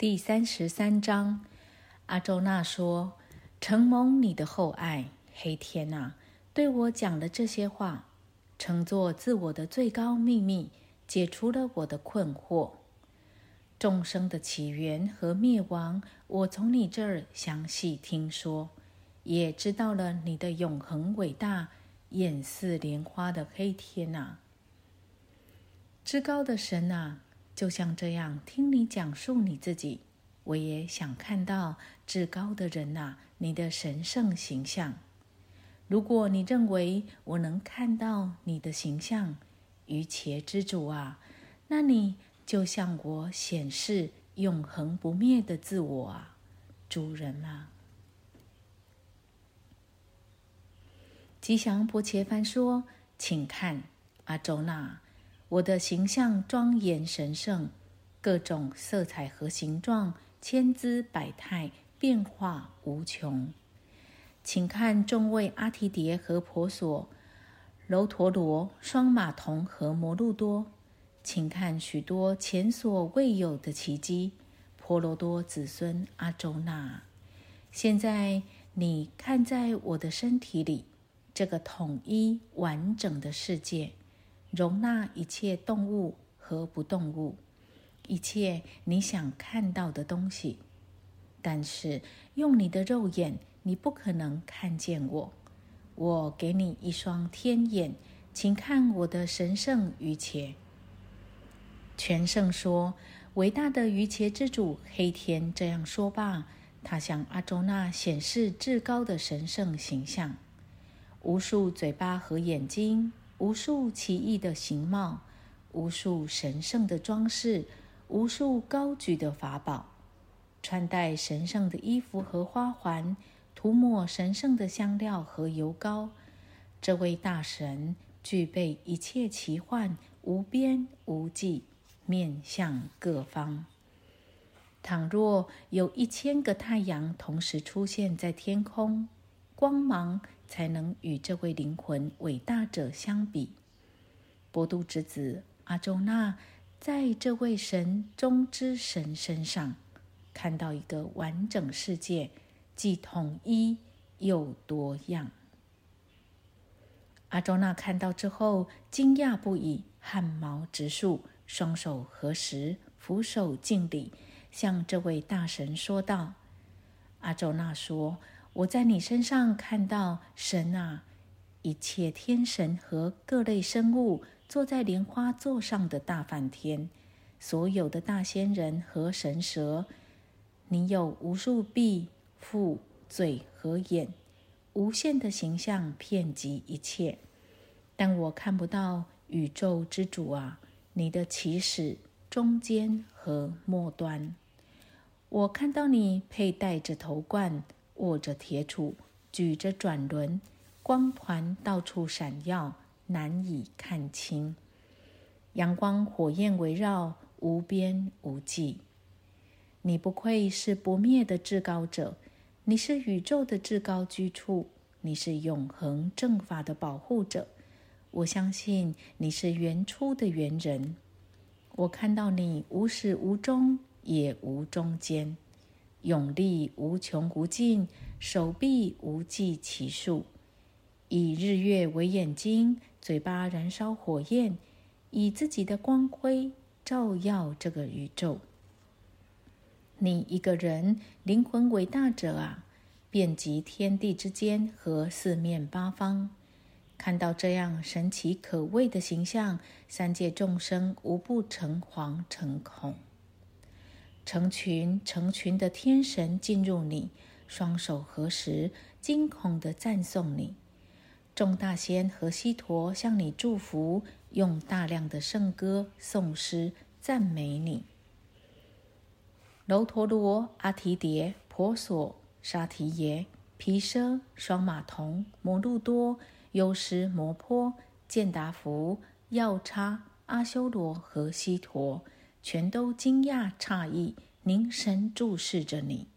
第三十三章，阿周那说：“承蒙你的厚爱，黑天呐，对我讲的这些话，称作自我的最高秘密，解除了我的困惑。众生的起源和灭亡，我从你这儿详细听说，也知道了你的永恒伟大，眼似莲花的黑天呐，至高的神呐。”就像这样听你讲述你自己，我也想看到至高的人呐，你的神圣形象。如果你认为我能看到你的形象，于且之主啊，那你就向我显示永恒不灭的自我啊，主人啊。吉祥波切凡说：“请看，阿周那。”我的形象庄严神圣，各种色彩和形状，千姿百态，变化无穷。请看众位阿提蝶和婆娑、楼陀罗、双马童和摩路多，请看许多前所未有的奇迹。婆罗多子孙阿周那，现在你看在我的身体里，这个统一完整的世界。容纳一切动物和不动物，一切你想看到的东西。但是用你的肉眼，你不可能看见我。我给你一双天眼，请看我的神圣于切。全圣说：“伟大的于切之主黑天这样说罢，他向阿周那显示至高的神圣形象，无数嘴巴和眼睛。”无数奇异的形貌，无数神圣的装饰，无数高举的法宝，穿戴神圣的衣服和花环，涂抹神圣的香料和油膏。这位大神具备一切奇幻，无边无际，面向各方。倘若有一千个太阳同时出现在天空，光芒。才能与这位灵魂伟大者相比。波度之子阿周那在这位神中之神身上看到一个完整世界，既统一又多样。阿周那看到之后惊讶不已，汗毛直竖，双手合十，俯首敬礼，向这位大神说道：“阿周那说。”我在你身上看到神啊，一切天神和各类生物坐在莲花座上的大梵天，所有的大仙人和神蛇，你有无数臂、腹、嘴和眼，无限的形象遍及一切，但我看不到宇宙之主啊，你的起始、中间和末端。我看到你佩戴着头冠。握着铁杵，举着转轮，光环到处闪耀，难以看清。阳光火焰围绕，无边无际。你不愧是不灭的至高者，你是宇宙的至高居处，你是永恒正法的保护者。我相信你是原初的猿人。我看到你无始无终，也无中间。永力无穷无尽，手臂无计其数，以日月为眼睛，嘴巴燃烧火焰，以自己的光辉照耀这个宇宙。你一个人灵魂伟大者啊，遍及天地之间和四面八方，看到这样神奇可畏的形象，三界众生无不诚惶诚恐。成群成群的天神进入你，双手合十，惊恐地赞颂你。众大仙和西陀向你祝福，用大量的圣歌颂诗赞美你。楼陀罗、阿提迭、婆娑、沙提耶、毗舍、双马童、摩路多、优师摩诃、健达福、药叉、阿修罗和西陀。全都惊讶诧异，凝神注视着你，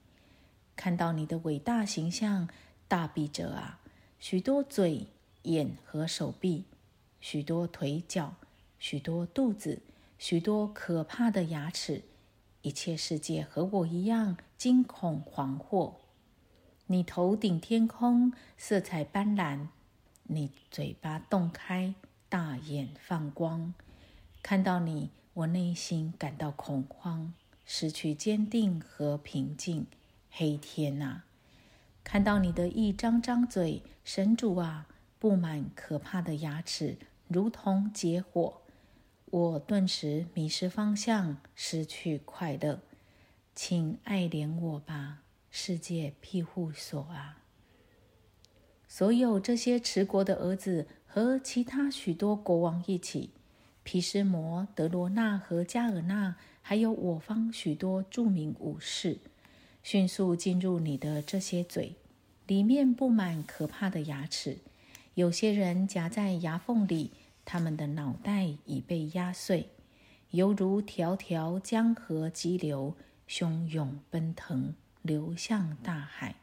看到你的伟大形象，大臂者啊，许多嘴、眼和手臂，许多腿脚，许多肚子，许多可怕的牙齿，一切世界和我一样惊恐惶惑。你头顶天空，色彩斑斓；你嘴巴洞开，大眼放光。看到你，我内心感到恐慌，失去坚定和平静。黑天啊！看到你的一张张嘴，神主啊，布满可怕的牙齿，如同结火。我顿时迷失方向，失去快乐。请爱怜我吧，世界庇护所啊！所有这些持国的儿子和其他许多国王一起，皮斯摩、德罗纳和加尔纳，还有我方许多著名武士。迅速进入你的这些嘴，里面布满可怕的牙齿，有些人夹在牙缝里，他们的脑袋已被压碎，犹如条条江河激流，汹涌奔腾，流向大海。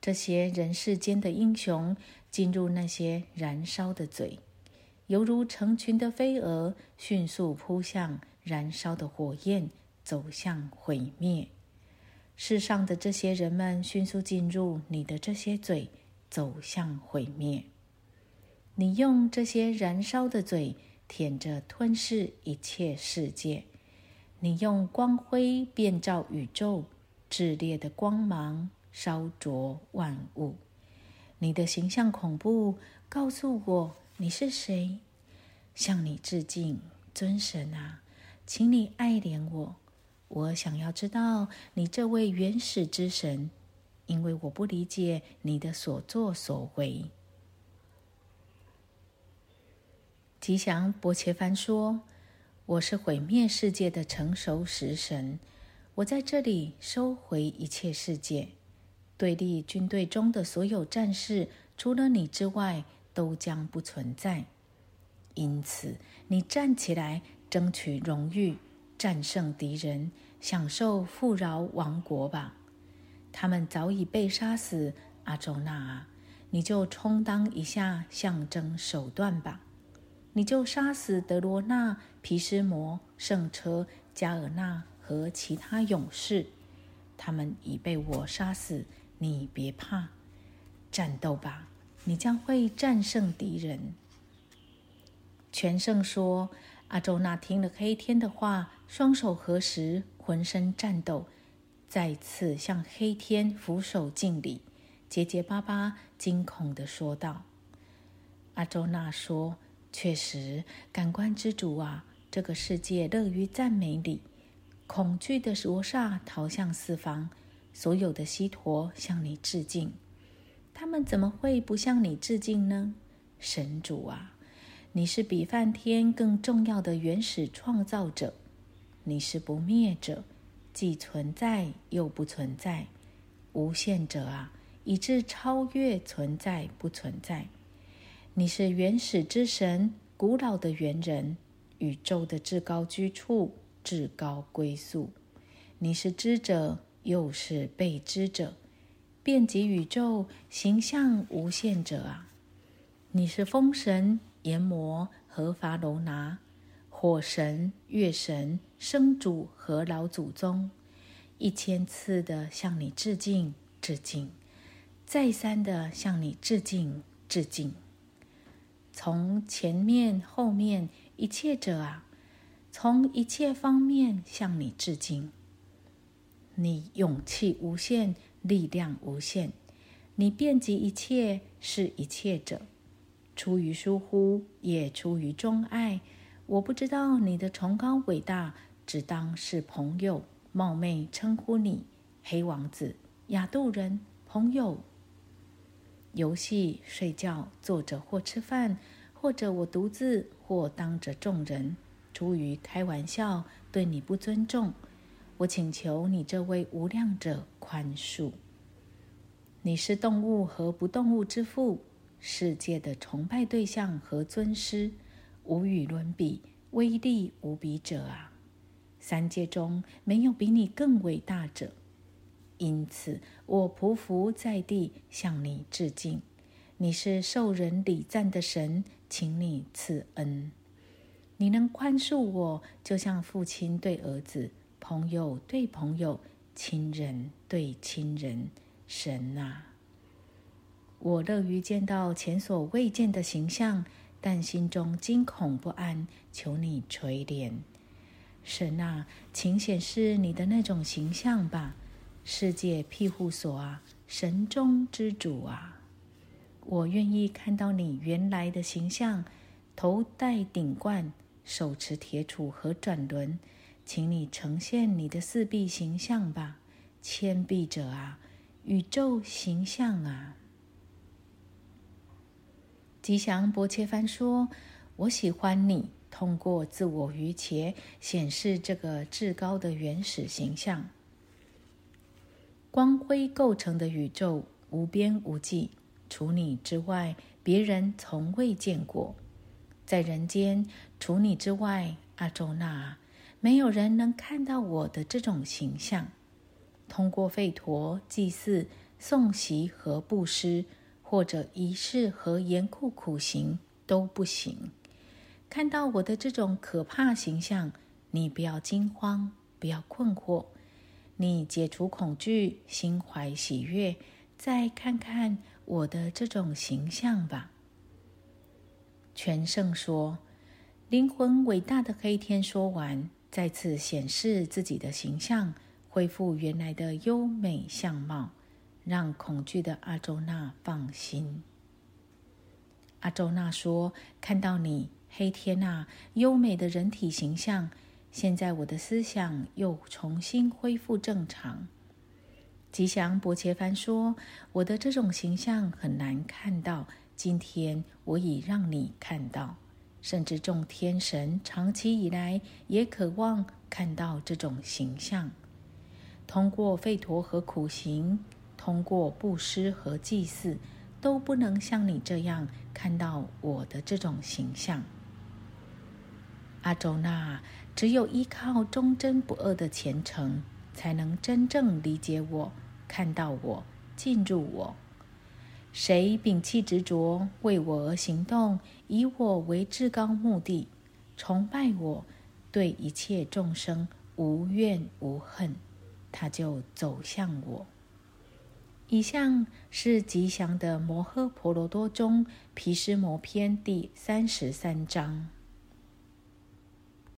这些人世间的英雄进入那些燃烧的嘴，犹如成群的飞蛾，迅速扑向燃烧的火焰，走向毁灭。世上的这些人们迅速进入你的这些嘴，走向毁灭。你用这些燃烧的嘴舔着吞噬一切世界。你用光辉遍照宇宙，炽烈的光芒烧灼万物。你的形象恐怖，告诉我你是谁？向你致敬，尊神啊，请你爱怜我。我想要知道你这位原始之神，因为我不理解你的所作所为。吉祥波切凡说：“我是毁灭世界的成熟食神，我在这里收回一切世界。对立军队中的所有战士，除了你之外，都将不存在。因此，你站起来，争取荣誉。”战胜敌人，享受富饶王国吧。他们早已被杀死。阿周那啊，你就充当一下象征手段吧。你就杀死德罗纳、皮斯摩、圣车、加尔纳和其他勇士。他们已被我杀死。你别怕，战斗吧。你将会战胜敌人。全胜说。阿周那听了黑天的话，双手合十，浑身颤抖，再次向黑天俯首敬礼，结结巴巴、惊恐地说道：“阿周那说，确实，感官之主啊，这个世界乐于赞美你。恐惧的罗刹逃向四方，所有的西陀向你致敬。他们怎么会不向你致敬呢？神主啊！”你是比梵天更重要的原始创造者，你是不灭者，既存在又不存在，无限者啊，以致超越存在不存在。你是原始之神，古老的猿人，宇宙的至高居处，至高归宿。你是知者，又是被知者，遍及宇宙，形象无限者啊！你是风神。炎魔和法罗拿，火神、月神、生主和老祖宗，一千次的向你致敬，致敬，再三的向你致敬，致敬。从前面、后面一切者啊，从一切方面向你致敬。你勇气无限，力量无限，你遍及一切，是一切者。出于疏忽，也出于钟爱。我不知道你的崇高伟大，只当是朋友，冒昧称呼你黑王子、亚度人朋友。游戏、睡觉、坐着或吃饭，或者我独自，或当着众人，出于开玩笑，对你不尊重。我请求你这位无量者宽恕。你是动物和不动物之父。世界的崇拜对象和尊师，无与伦比，威力无比者啊！三界中没有比你更伟大者，因此我匍匐在地向你致敬。你是受人礼赞的神，请你赐恩。你能宽恕我，就像父亲对儿子，朋友对朋友，亲人对亲人。神啊，我乐于见到前所未见的形象，但心中惊恐不安，求你垂怜。神啊，请显示你的那种形象吧，世界庇护所啊，神中之主啊，我愿意看到你原来的形象，头戴顶冠，手持铁杵和转轮，请你呈现你的四臂形象吧，千臂者啊！宇宙形象啊！吉祥伯切帆说：“我喜欢你通过自我于切显示这个至高的原始形象。光辉构成的宇宙无边无际，除你之外，别人从未见过。在人间，除你之外，阿周那，没有人能看到我的这种形象。”通过吠陀祭祀、诵习和布施，或者仪式和严酷苦行都不行。看到我的这种可怕形象，你不要惊慌，不要困惑，你解除恐惧，心怀喜悦，再看看我的这种形象吧。全胜说：“灵魂伟大的黑天说完，再次显示自己的形象。”恢复原来的优美相貌，让恐惧的阿周那放心。阿周那说：“看到你，黑天呐，优美的人体形象，现在我的思想又重新恢复正常。”吉祥伯切凡说：“我的这种形象很难看到，今天我已让你看到。甚至众天神长期以来也渴望看到这种形象。”通过吠陀和苦行，通过布施和祭祀，都不能像你这样看到我的这种形象。阿周那，只有依靠忠贞不二的虔诚，才能真正理解我、看到我、进入我。谁摒弃执着，为我而行动，以我为至高目的，崇拜我，对一切众生无怨无恨。他就走向我。以上是吉祥的摩诃婆罗多中毗湿摩篇第三十三章。